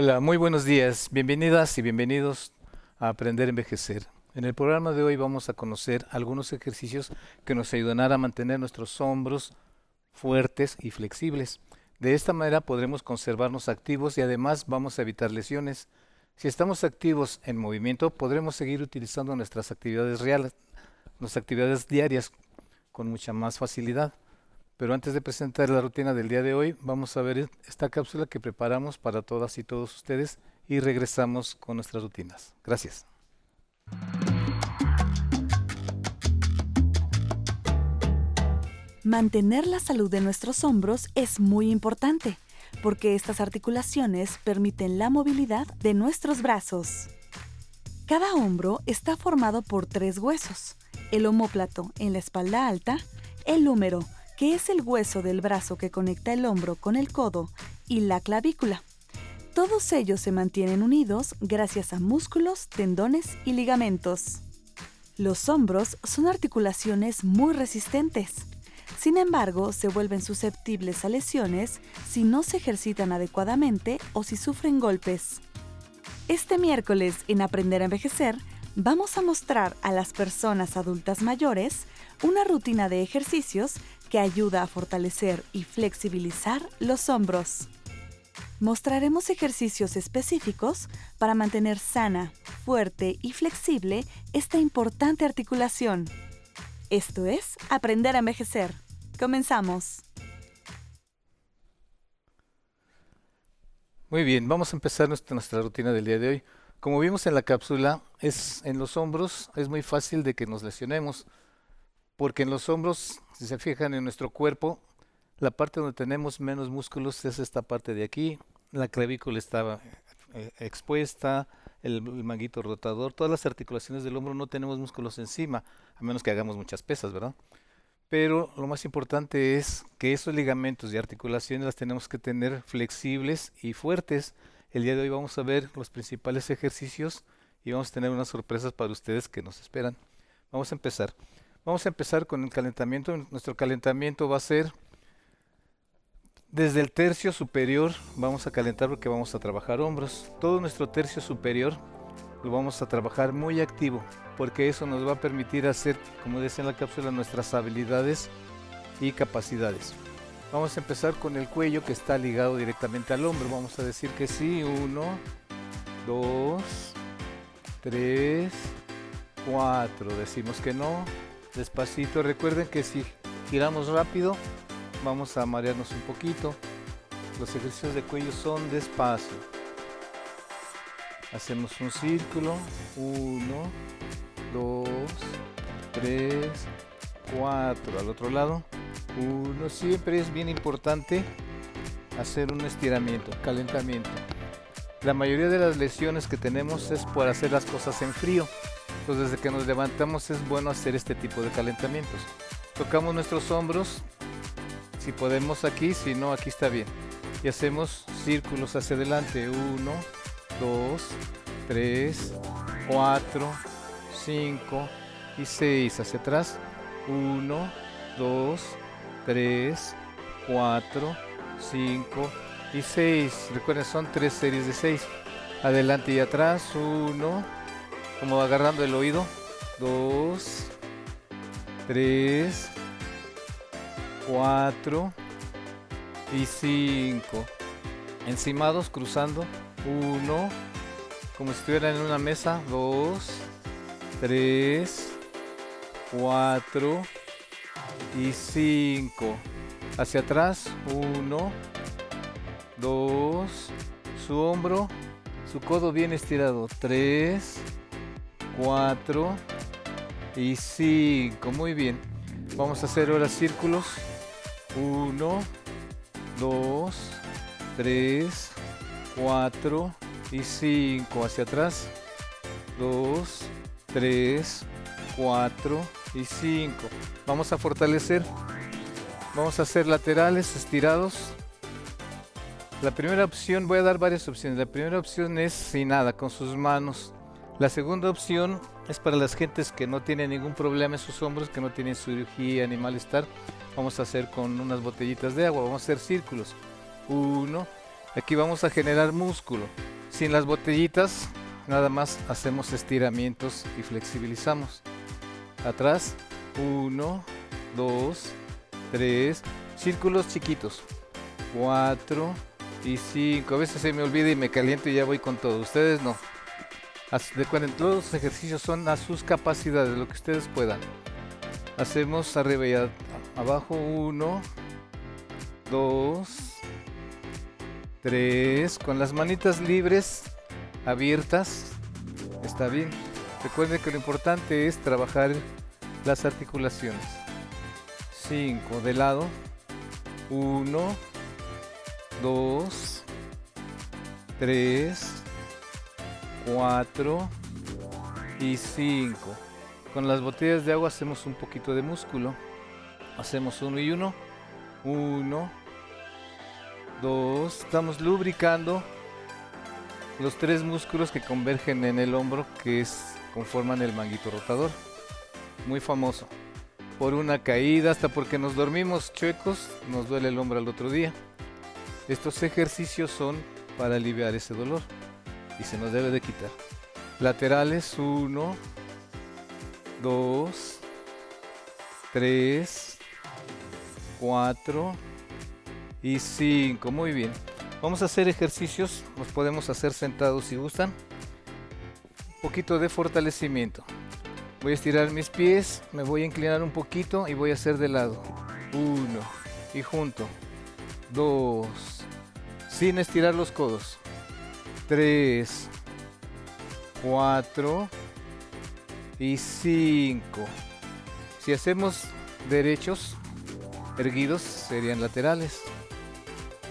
Hola, muy buenos días. Bienvenidas y bienvenidos a Aprender a Envejecer. En el programa de hoy vamos a conocer algunos ejercicios que nos ayudarán a mantener nuestros hombros fuertes y flexibles. De esta manera podremos conservarnos activos y además vamos a evitar lesiones. Si estamos activos en movimiento, podremos seguir utilizando nuestras actividades reales, nuestras actividades diarias con mucha más facilidad. Pero antes de presentar la rutina del día de hoy, vamos a ver esta cápsula que preparamos para todas y todos ustedes y regresamos con nuestras rutinas. Gracias. Mantener la salud de nuestros hombros es muy importante porque estas articulaciones permiten la movilidad de nuestros brazos. Cada hombro está formado por tres huesos, el omóplato en la espalda alta, el húmero que es el hueso del brazo que conecta el hombro con el codo, y la clavícula. Todos ellos se mantienen unidos gracias a músculos, tendones y ligamentos. Los hombros son articulaciones muy resistentes. Sin embargo, se vuelven susceptibles a lesiones si no se ejercitan adecuadamente o si sufren golpes. Este miércoles en Aprender a Envejecer, vamos a mostrar a las personas adultas mayores una rutina de ejercicios que ayuda a fortalecer y flexibilizar los hombros. Mostraremos ejercicios específicos para mantener sana, fuerte y flexible esta importante articulación. Esto es Aprender a Envejecer. Comenzamos. Muy bien, vamos a empezar nuestra, rutina del día de hoy. Como vimos en la cápsula, es en los hombros es muy fácil de que nos lesionemos porque en los hombros, si se fijan en nuestro cuerpo, la parte donde tenemos menos músculos es esta parte de aquí, la clavícula está eh, expuesta, el, manguito rotador, todas las articulaciones del hombro no tenemos músculos encima, a menos que hagamos muchas pesas, ¿verdad? Pero lo más importante es que esos ligamentos y articulaciones las tenemos que tener flexibles y fuertes. El día de hoy vamos a ver los principales ejercicios y vamos a tener unas sorpresas para ustedes que nos esperan. Vamos a empezar. Vamos a empezar con el calentamiento. Nuestro calentamiento va a ser desde el tercio superior. Vamos a calentar porque vamos a trabajar hombros. Todo nuestro tercio superior lo vamos a trabajar muy activo porque eso nos va a permitir hacer, como decía en la cápsula, nuestras habilidades y capacidades. Vamos a empezar con el cuello que está ligado directamente al hombro. Vamos a decir que sí. Uno, dos, tres, cuatro. Decimos que no despacito. Recuerden que si giramos rápido vamos a marearnos un poquito. Los ejercicios de cuello son despacio. Hacemos un círculo. Uno, dos, tres, cuatro. Al otro lado. Uno. Siempre es bien importante hacer un estiramiento, calentamiento. La mayoría de las lesiones que tenemos es por hacer las cosas en frío. Entonces desde que nos levantamos es bueno hacer este tipo de calentamientos. Tocamos nuestros hombros, si podemos aquí, si no aquí está bien. Y hacemos círculos hacia adelante. 1, 2, 3, 4, 5 y 6 hacia atrás. 1, 2, 3, 4, 5 y 6. Recuerden, son tres series de 6. Adelante y atrás. 1, como agarrando el oído. Dos, tres, cuatro y cinco. Encimados, cruzando. Uno, como si estuvieran en una mesa. Dos, tres, cuatro y cinco. Hacia atrás. Uno, dos, su hombro, su codo bien estirado. Tres, 4 y 5. Muy bien. Vamos a hacer ahora círculos. 1, 2, 3, 4 y 5. Hacia atrás. 2, 3, 4 y 5. Vamos a fortalecer. Vamos a hacer laterales estirados. La primera opción, voy a dar varias opciones. La primera opción es sin nada, con sus manos la segunda opción es para las gentes que no tienen ningún problema en sus hombros, que no tienen cirugía ni malestar. Vamos a hacer con unas botellitas de agua, vamos a hacer círculos. Uno, Aquí vamos a generar músculo. Sin las botellitas, nada más hacemos estiramientos y flexibilizamos. Atrás, 1, 2, 3, círculos chiquitos. 4 y 5. A veces se me olvida y me caliento y ya voy con todo. Ustedes no. Recuerden, todos los ejercicios son a sus capacidades, lo que ustedes puedan. Hacemos arriba y abajo 1, 2, 3. Con las manitas libres, abiertas. Está bien. Recuerden que lo importante es trabajar las articulaciones. 5 de lado. 1, 2, 3, 4 y 5. Con las botellas de agua hacemos un poquito de músculo. Hacemos uno y uno. 1, 2. Estamos lubricando los tres músculos que convergen en el hombro que es, conforman el manguito rotador. Muy famoso. Por una caída, hasta porque nos dormimos chuecos, nos duele el hombro al otro día. Estos ejercicios son para aliviar ese dolor y se nos debe de quitar. Laterales 1, 2, 3, 4 y 5. Muy bien. Vamos a hacer ejercicios, los podemos hacer sentados si gustan. Un poquito de fortalecimiento. Voy a estirar mis pies, me voy a inclinar un poquito y voy a hacer de lado. 1 y junto. 2 sin estirar los codos. 3, 4 y 5. Si hacemos derechos, erguidos serían laterales.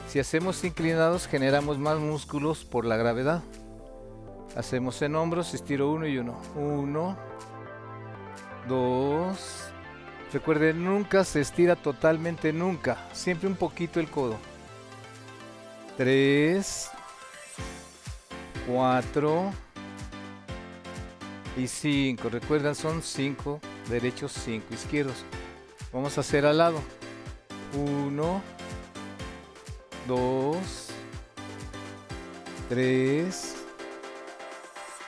Si hacemos inclinados, generamos más músculos por la gravedad. Hacemos en hombros, estiro uno y uno. Uno, dos. Recuerden, nunca se estira totalmente, nunca. Siempre un poquito el codo. 3, 4 y 5. Recuerdan, son 5 derechos, 5 izquierdos. Vamos a hacer al lado. 1, 2, 3,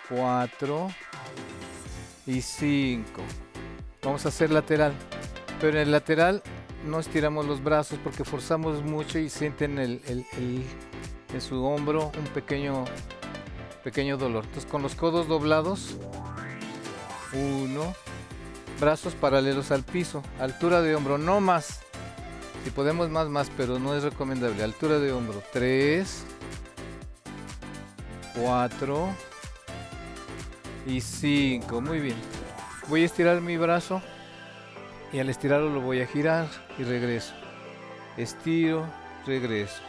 4 y 5. Vamos a hacer lateral. Pero en el lateral no estiramos los brazos porque forzamos mucho y sienten el, en su hombro un pequeño, pequeño dolor. Entonces con los codos doblados, uno, brazos paralelos al piso, altura de hombro, no más. Si podemos más, más, pero no es recomendable. Altura de hombro, 3, 4 y 5. Muy bien. Voy a estirar mi brazo y al estirarlo lo voy a girar y regreso. Estiro, regreso.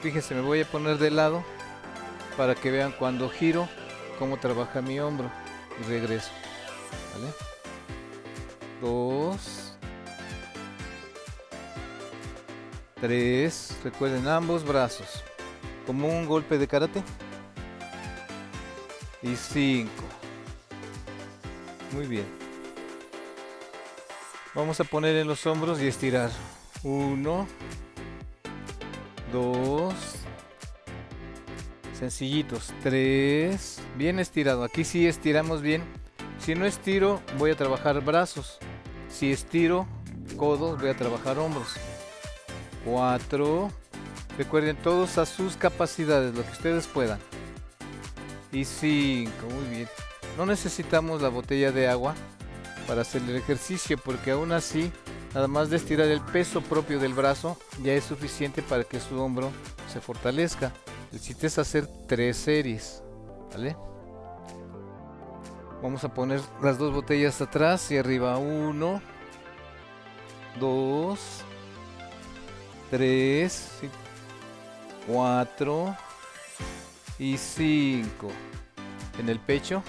Fíjense, me voy a poner de lado para que vean cuando giro cómo trabaja mi hombro y regreso. Dos. Tres. Recuerden ambos brazos. Como un golpe de karate. Y cinco. Muy bien. Vamos a poner en los hombros y estirar. Uno, dos, sencillitos. Tres, bien estirado. Aquí sí estiramos bien. Si no estiro, voy a trabajar brazos. Si estiro codos, voy a trabajar hombros. Cuatro. Recuerden todos a sus capacidades, lo que ustedes puedan. Y cinco, muy bien. No necesitamos la botella de agua para hacer el ejercicio porque aún así nada más de estirar el peso propio del brazo ya es suficiente para que su hombro se fortalezca. El chiste es hacer tres series, ¿vale? Vamos a poner las dos botellas atrás y arriba. Uno, dos, tres, cuatro y cinco. En el pecho.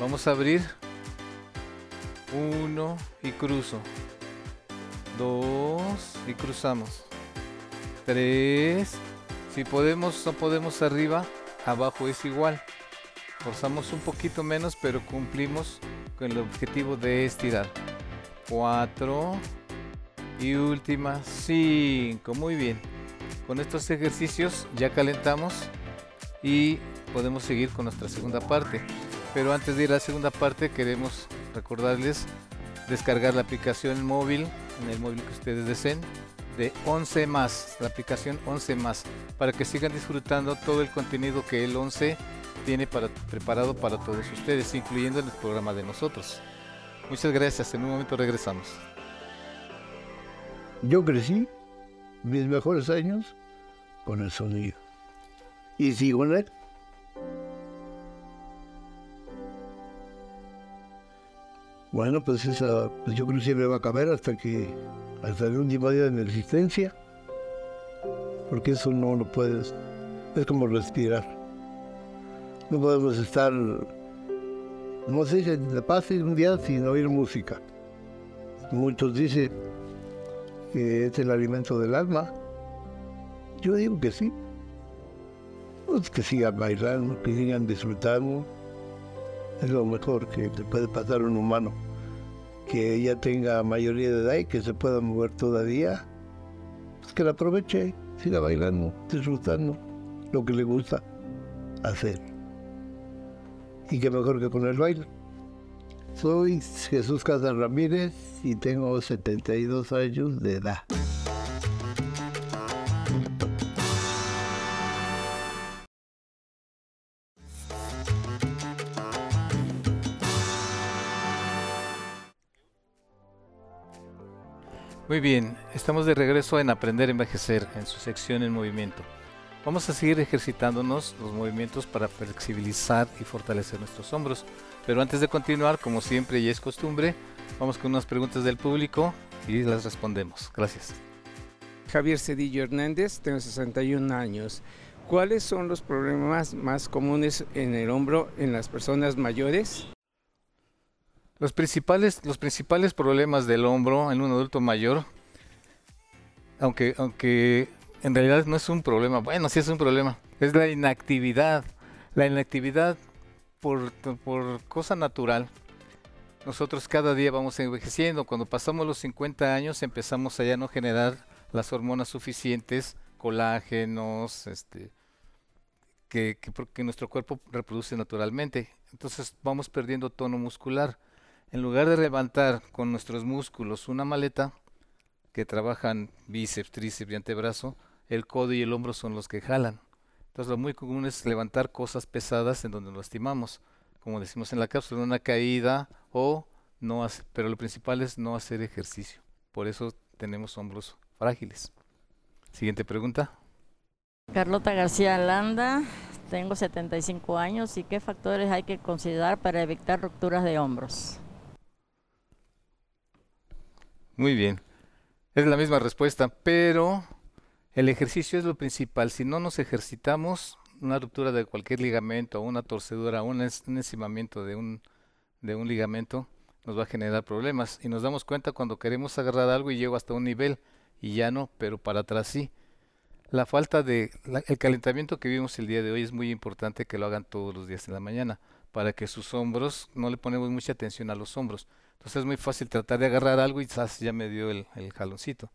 Vamos a abrir 1 y cruzo. 2 y cruzamos. 3. Si podemos, no podemos arriba, abajo es igual. Forzamos un poquito menos, pero cumplimos con el objetivo de estirar. 4 y última 5. Muy bien. Con estos ejercicios ya calentamos y podemos seguir con nuestra segunda parte. Pero antes de ir a la segunda parte queremos recordarles descargar la aplicación móvil en el móvil que ustedes deseen de 11 más, la aplicación 11 más, para que sigan disfrutando todo el contenido que el 11 tiene para, preparado para todos ustedes, incluyendo el programa de nosotros. Muchas gracias, en un momento regresamos. Yo crecí mis mejores años con el sonido y sigo en él. Bueno, pues esa, pues yo creo que siempre va a caber hasta que, hasta el último día de mi existencia, porque eso no lo puedes, es como respirar. No podemos estar, no sé, en la paz un día sin oír música. Muchos dicen que es el alimento del alma. Yo digo que sí. Que sigan bailando, que sigan disfrutando es lo mejor que le puede pasar a un humano. Que ella tenga mayoría de edad y que se pueda mover todavía, pues que la aproveche, siga bailando, disfrutando lo que le gusta hacer. Y que mejor que con el baile. Soy Jesús Casas Ramírez y tengo 72 años de edad. Muy bien, estamos de regreso en Aprender a Envejecer, en su sección en movimiento. Vamos a seguir ejercitándonos los movimientos para flexibilizar y fortalecer nuestros hombros. Pero antes de continuar, como siempre y es costumbre, vamos con unas preguntas del público y las respondemos. Gracias. Javier Cedillo Hernández, tengo 61 años. ¿Cuáles son los problemas más comunes en el hombro en las personas mayores? Los principales, los principales problemas del hombro en un adulto mayor, aunque, aunque en realidad no es un problema, bueno, sí es un problema, es la inactividad. La inactividad por, por cosa natural. Nosotros cada día vamos envejeciendo. Cuando pasamos los 50 años empezamos a ya no generar las hormonas suficientes, colágenos, este, que, que nuestro cuerpo reproduce naturalmente. Entonces vamos perdiendo tono muscular en lugar de levantar con nuestros músculos una maleta que trabajan bíceps, tríceps y antebrazo, el codo y el hombro son los que jalan. Entonces lo muy común es levantar cosas pesadas en donde nos lastimamos, como decimos en la cápsula, una caída o no hacer, pero lo principal es no hacer ejercicio. Por eso tenemos hombros frágiles. Siguiente pregunta. Carlota García Landa, tengo 75 años y qué factores hay que considerar para evitar rupturas de hombros. Muy bien. Es la misma respuesta, pero el ejercicio es lo principal. Si no nos ejercitamos, una ruptura de cualquier ligamento, una torcedura, un, encimamiento de un, de un ligamento, nos va a generar problemas. Y nos damos cuenta cuando queremos agarrar algo y llego hasta un nivel y ya no, pero para atrás sí. La falta de, el calentamiento que vimos el día de hoy es muy importante que lo hagan todos los días en la mañana, para que sus hombros, no le ponemos mucha atención a los hombros, entonces es muy fácil tratar de agarrar algo y ya me dio el, jaloncito.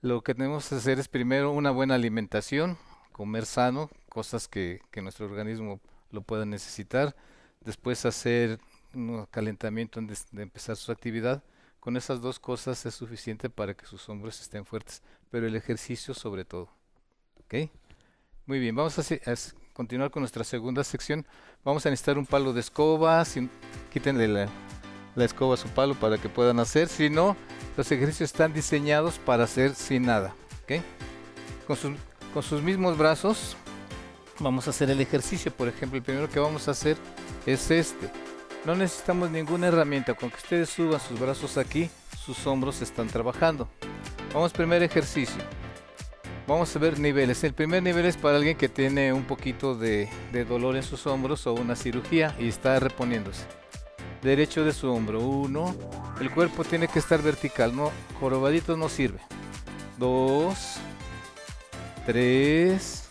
Lo que tenemos que hacer es primero una buena alimentación, comer sano, cosas que, nuestro organismo lo pueda necesitar. Después hacer un calentamiento antes de empezar su actividad. Con esas dos cosas es suficiente para que sus hombros estén fuertes, pero el ejercicio sobre todo. ¿Ok? Muy bien, vamos a, continuar con nuestra segunda sección. Vamos a necesitar un palo de escoba, quítenle la, la escoba su palo para que puedan hacer. Si no, los ejercicios están diseñados para hacer sin nada. Con, sus, mismos brazos vamos a hacer el ejercicio. Por ejemplo, el primero que vamos a hacer es este. No necesitamos ninguna herramienta. Con que ustedes suban sus brazos aquí, sus hombros están trabajando. Vamos primer ejercicio. Vamos a ver niveles. El primer nivel es para alguien que tiene un poquito de dolor en sus hombros o una cirugía y está reponiéndose derecho de su hombro. Uno. El cuerpo tiene que estar vertical, no jorobadito no sirve. Dos. Tres.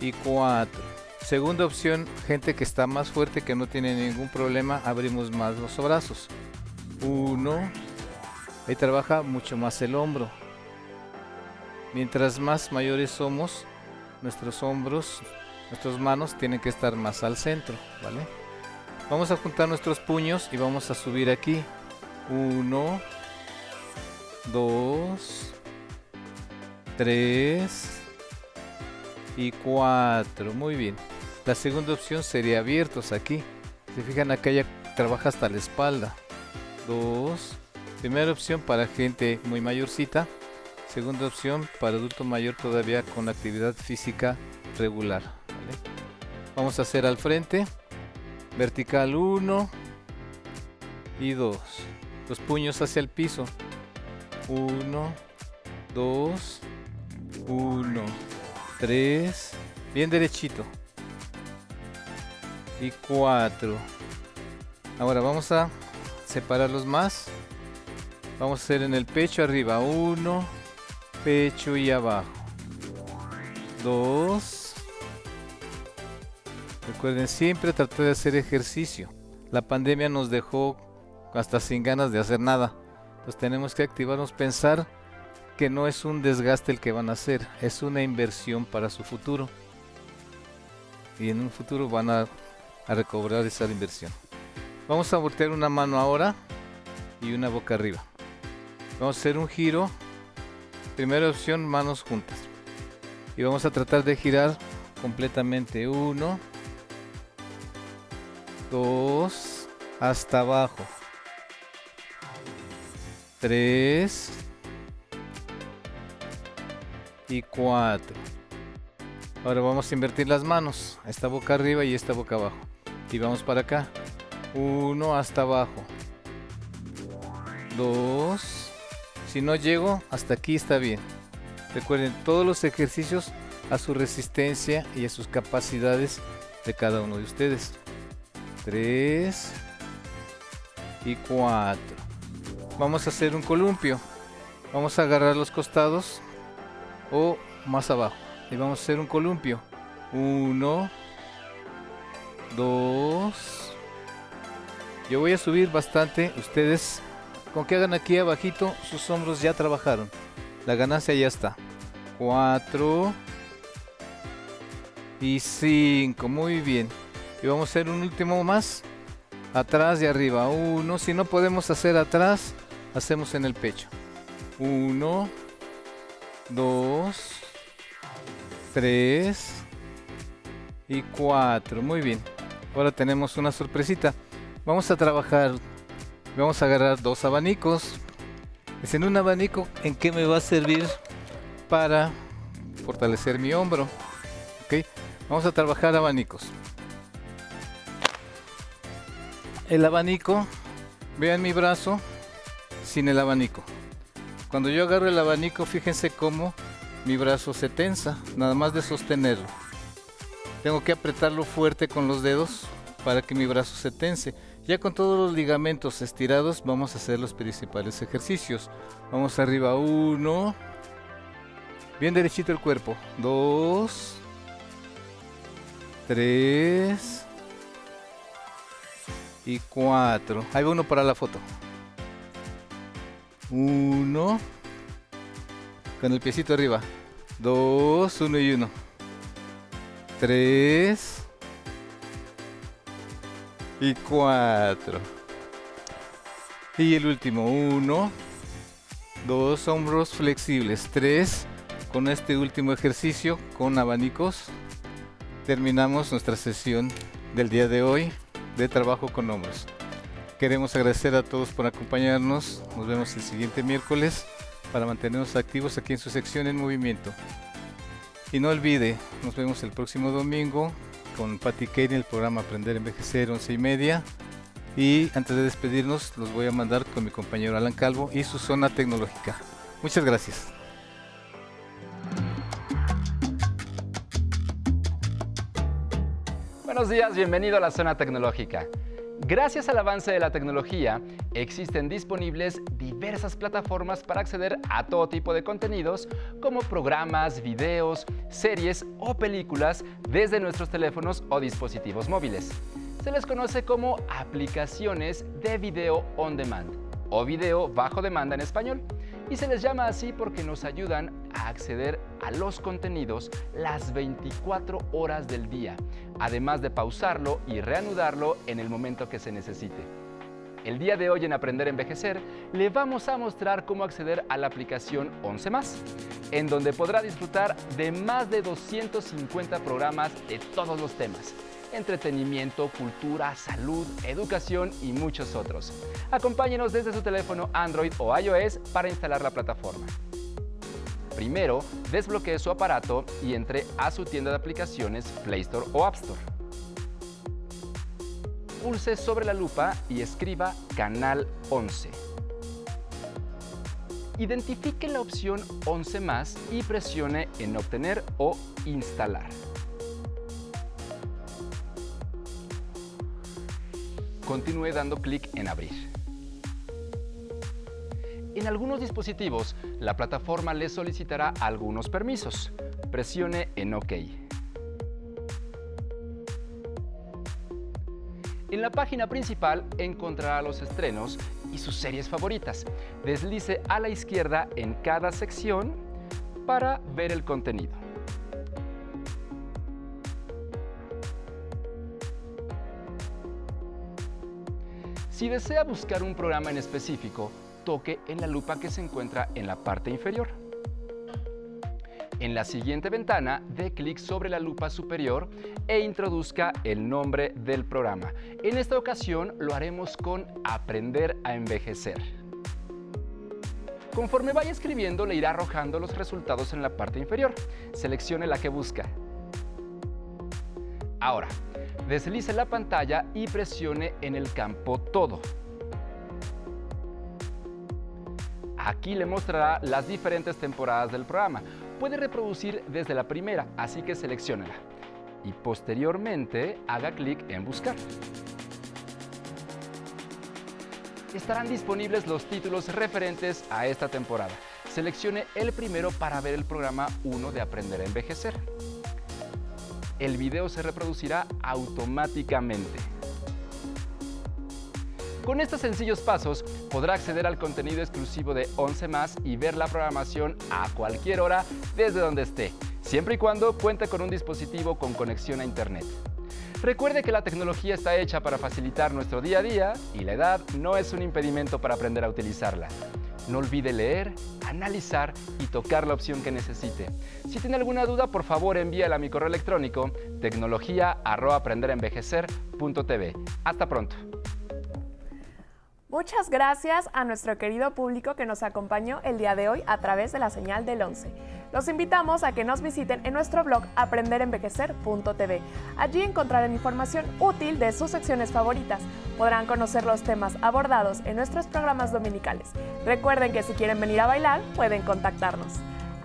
Y cuatro. Segunda opción, gente que está más fuerte, que no tiene ningún problema, abrimos más los brazos. Uno. Ahí trabaja mucho más el hombro. Mientras más mayores somos, nuestros hombros, nuestras manos tienen que estar más al centro, ¿vale? Vamos a juntar nuestros puños y vamos a subir aquí. Uno, dos, tres y cuatro. Muy bien. La segunda opción sería abiertos aquí. Se fijan acá ya trabaja hasta la espalda. Dos. Primera opción para gente muy mayorcita. Segunda opción para adulto mayor todavía con actividad física regular. Vamos a hacer al frente. Vertical 1 y 2. Los puños hacia el piso. 1, 2, 1, 3. Bien derechito. Y 4. Ahora vamos a separarlos más. Vamos a hacer en el pecho arriba. 1, pecho y abajo. 2. Recuerden siempre tratar de hacer ejercicio. La pandemia nos dejó hasta sin ganas de hacer nada. Entonces tenemos que activarnos, pensar que no es un desgaste el que van a hacer, es una inversión para su futuro. Y en un futuro van a recobrar esa inversión. Vamos a voltear una mano ahora y una boca arriba. Vamos a hacer un giro. Primera opción, manos juntas. Y vamos a tratar de girar completamente. Uno, dos, hasta abajo. 3 y 4. Ahora vamos a invertir las manos. Esta boca arriba y esta boca abajo. Y vamos para acá. 1 hasta abajo. 2. Si no llego, hasta aquí está bien. Recuerden todos los ejercicios a su resistencia y a sus capacidades de cada uno de ustedes. 3 y 4 vamos a hacer un columpio. Vamos a agarrar los costados o más abajo. Y vamos a hacer un columpio. Uno, dos. Yo voy a subir bastante. Ustedes, con que hagan aquí abajito, sus hombros ya trabajaron. La ganancia ya está. Cuatro. Y cinco. Muy bien. Y vamos a hacer un último más. Atrás y arriba. Uno. Si no podemos hacer atrás, hacemos en el pecho. 1, 2, 3 y 4. Muy bien. Ahora tenemos una sorpresita. Vamos a trabajar. Vamos a agarrar dos abanicos. Es en un abanico en qué me va a servir para fortalecer mi hombro. ¿Ok? Vamos a trabajar abanicos. El abanico, vean mi brazo, sin el abanico. Cuando yo agarro el abanico, fíjense cómo mi brazo se tensa, nada más de sostenerlo. Tengo que apretarlo fuerte con los dedos para que mi brazo se tense. Ya con todos los ligamentos estirados, vamos a hacer los principales ejercicios. Vamos arriba, uno. Bien derechito el cuerpo. Dos. Tres. Y cuatro. Ahí va uno para la foto. Uno. Con el piecito arriba. Dos, uno y uno. Tres. Y cuatro. Y el último. Uno. Dos hombros flexibles. Tres. Con este último ejercicio con abanicos. Terminamos nuestra sesión del día de hoy de trabajo con hombros. Queremos agradecer a todos por acompañarnos. Nos vemos el siguiente miércoles para mantenernos activos aquí en su sección en movimiento. Y no olvide, nos vemos el próximo domingo con Patty Kane en el programa Aprender a Envejecer 11 y media. Y antes de despedirnos, los voy a mandar con mi compañero Alan Calvo y su zona tecnológica. Muchas gracias. Buenos días, bienvenido a la zona tecnológica. Gracias al avance de la tecnología, existen disponibles diversas plataformas para acceder a todo tipo de contenidos como programas, videos, series o películas desde nuestros teléfonos o dispositivos móviles. Se les conoce como aplicaciones de video on demand o video bajo demanda en español. Y se les llama así porque nos ayudan a acceder a los contenidos las 24 horas del día, además de pausarlo y reanudarlo en el momento que se necesite. El día de hoy en Aprender a Envejecer le vamos a mostrar cómo acceder a la aplicación 11 más, en donde podrá disfrutar de más de 250 programas de todos los temas entretenimiento, cultura, salud, educación y muchos otros. Acompáñenos desde su teléfono Android o iOS para instalar la plataforma. Primero, desbloquee su aparato y entre a su tienda de aplicaciones Play Store o App Store. Pulse sobre la lupa y escriba Canal 11. Identifique la opción 11 más y presione en Obtener o Instalar. Continúe dando clic en Abrir. En algunos dispositivos, la plataforma le solicitará algunos permisos. Presione en OK. En la página principal encontrará los estrenos y sus series favoritas. Deslice a la izquierda en cada sección para ver el contenido. Si desea buscar un programa en específico, toque en la lupa que se encuentra en la parte inferior. En la siguiente ventana, dé clic sobre la lupa superior e introduzca el nombre del programa. En esta ocasión lo haremos con Aprender a envejecer. Conforme vaya escribiendo, le irá arrojando los resultados en la parte inferior. Seleccione la que busca. Ahora, deslice la pantalla y presione en el campo Todo. Aquí le mostrará las diferentes temporadas del programa. Puede reproducir desde la primera, así que selecciónela. Y posteriormente haga clic en Buscar. Estarán disponibles los títulos referentes a esta temporada. Seleccione el primero para ver el programa 1 de Aprender a Envejecer el video se reproducirá automáticamente. Con estos sencillos pasos podrá acceder al contenido exclusivo de 11 más y ver la programación a cualquier hora desde donde esté, siempre y cuando cuente con un dispositivo con conexión a Internet. Recuerde que la tecnología está hecha para facilitar nuestro día a día y la edad no es un impedimento para aprender a utilizarla. No olvide leer, analizar y tocar la opción que necesite. Si tiene alguna duda, por favor envíala a mi correo electrónico tecnología.aprenderenvejecer.tv. Hasta pronto. Muchas gracias a nuestro querido público que nos acompañó el día de hoy a través de la señal del 11. Los invitamos a que nos visiten en nuestro blog aprenderenvejecer.tv. Allí encontrarán información útil de sus secciones favoritas. Podrán conocer los temas abordados en nuestros programas dominicales. Recuerden que si quieren venir a bailar, pueden contactarnos.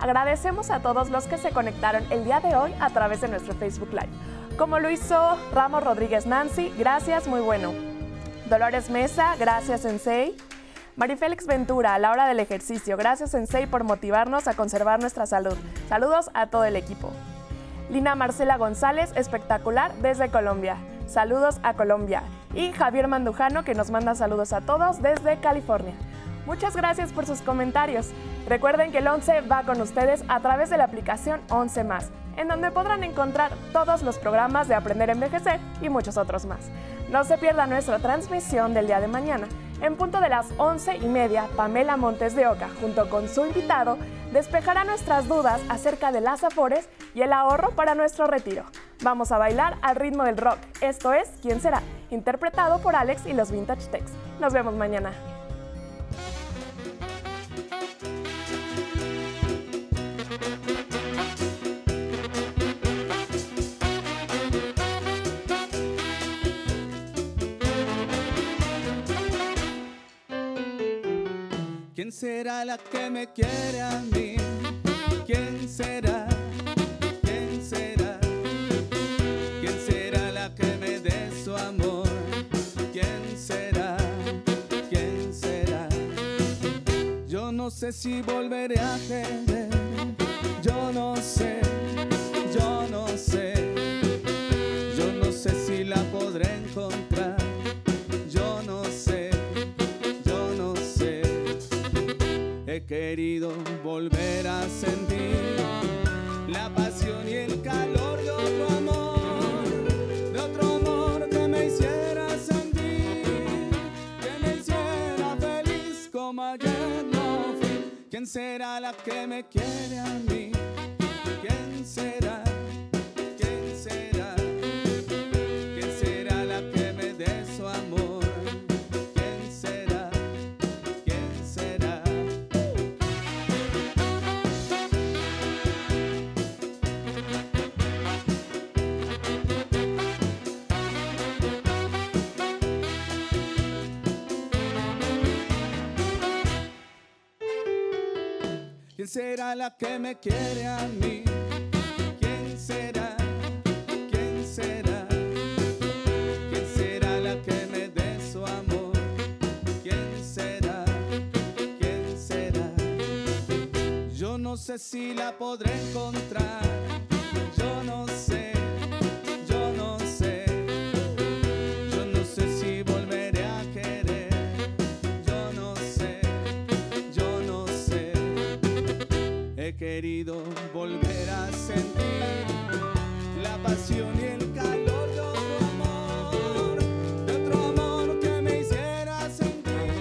Agradecemos a todos los que se conectaron el día de hoy a través de nuestro Facebook Live. Como lo hizo Ramos Rodríguez Nancy, gracias, muy bueno. Dolores Mesa, gracias Sensei. Marifélix Ventura, a la hora del ejercicio. Gracias Sensei por motivarnos a conservar nuestra salud. Saludos a todo el equipo. Lina Marcela González, espectacular desde Colombia. Saludos a Colombia. Y Javier Mandujano que nos manda saludos a todos desde California. Muchas gracias por sus comentarios. Recuerden que el 11 va con ustedes a través de la aplicación 11 más, en donde podrán encontrar todos los programas de Aprender a Envejecer y muchos otros más. No se pierda nuestra transmisión del día de mañana. En punto de las 11 y media, Pamela Montes de Oca, junto con su invitado, despejará nuestras dudas acerca de las afores y el ahorro para nuestro retiro. Vamos a bailar al ritmo del rock. Esto es ¿Quién será? Interpretado por Alex y los Vintage Techs. Nos vemos mañana. ¿Quién será la que me quiere a mí? ¿Quién será? ¿Quién será? ¿Quién será la que me dé su amor? ¿Quién será? ¿Quién será? Yo no sé si volveré a querer. Yo no sé, yo no sé. Yo no sé si la podré encontrar. querido volver a sentir la pasión y el calor de otro amor, de otro amor que me hiciera sentir, que me hiciera feliz como ayer no fui. ¿Quién será la que me quiere a mí? ¿Quién será? ¿Quién será? ¿Quién será la que me dé su amor? ¿Quién será? ¿Quién será? Yo no sé si la podré encontrar. Querido volver a sentir la pasión y el calor de otro amor, de otro amor que me hiciera sentir,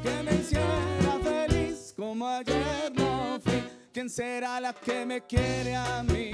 que me hiciera feliz como ayer no fui. ¿Quién será la que me quiere a mí?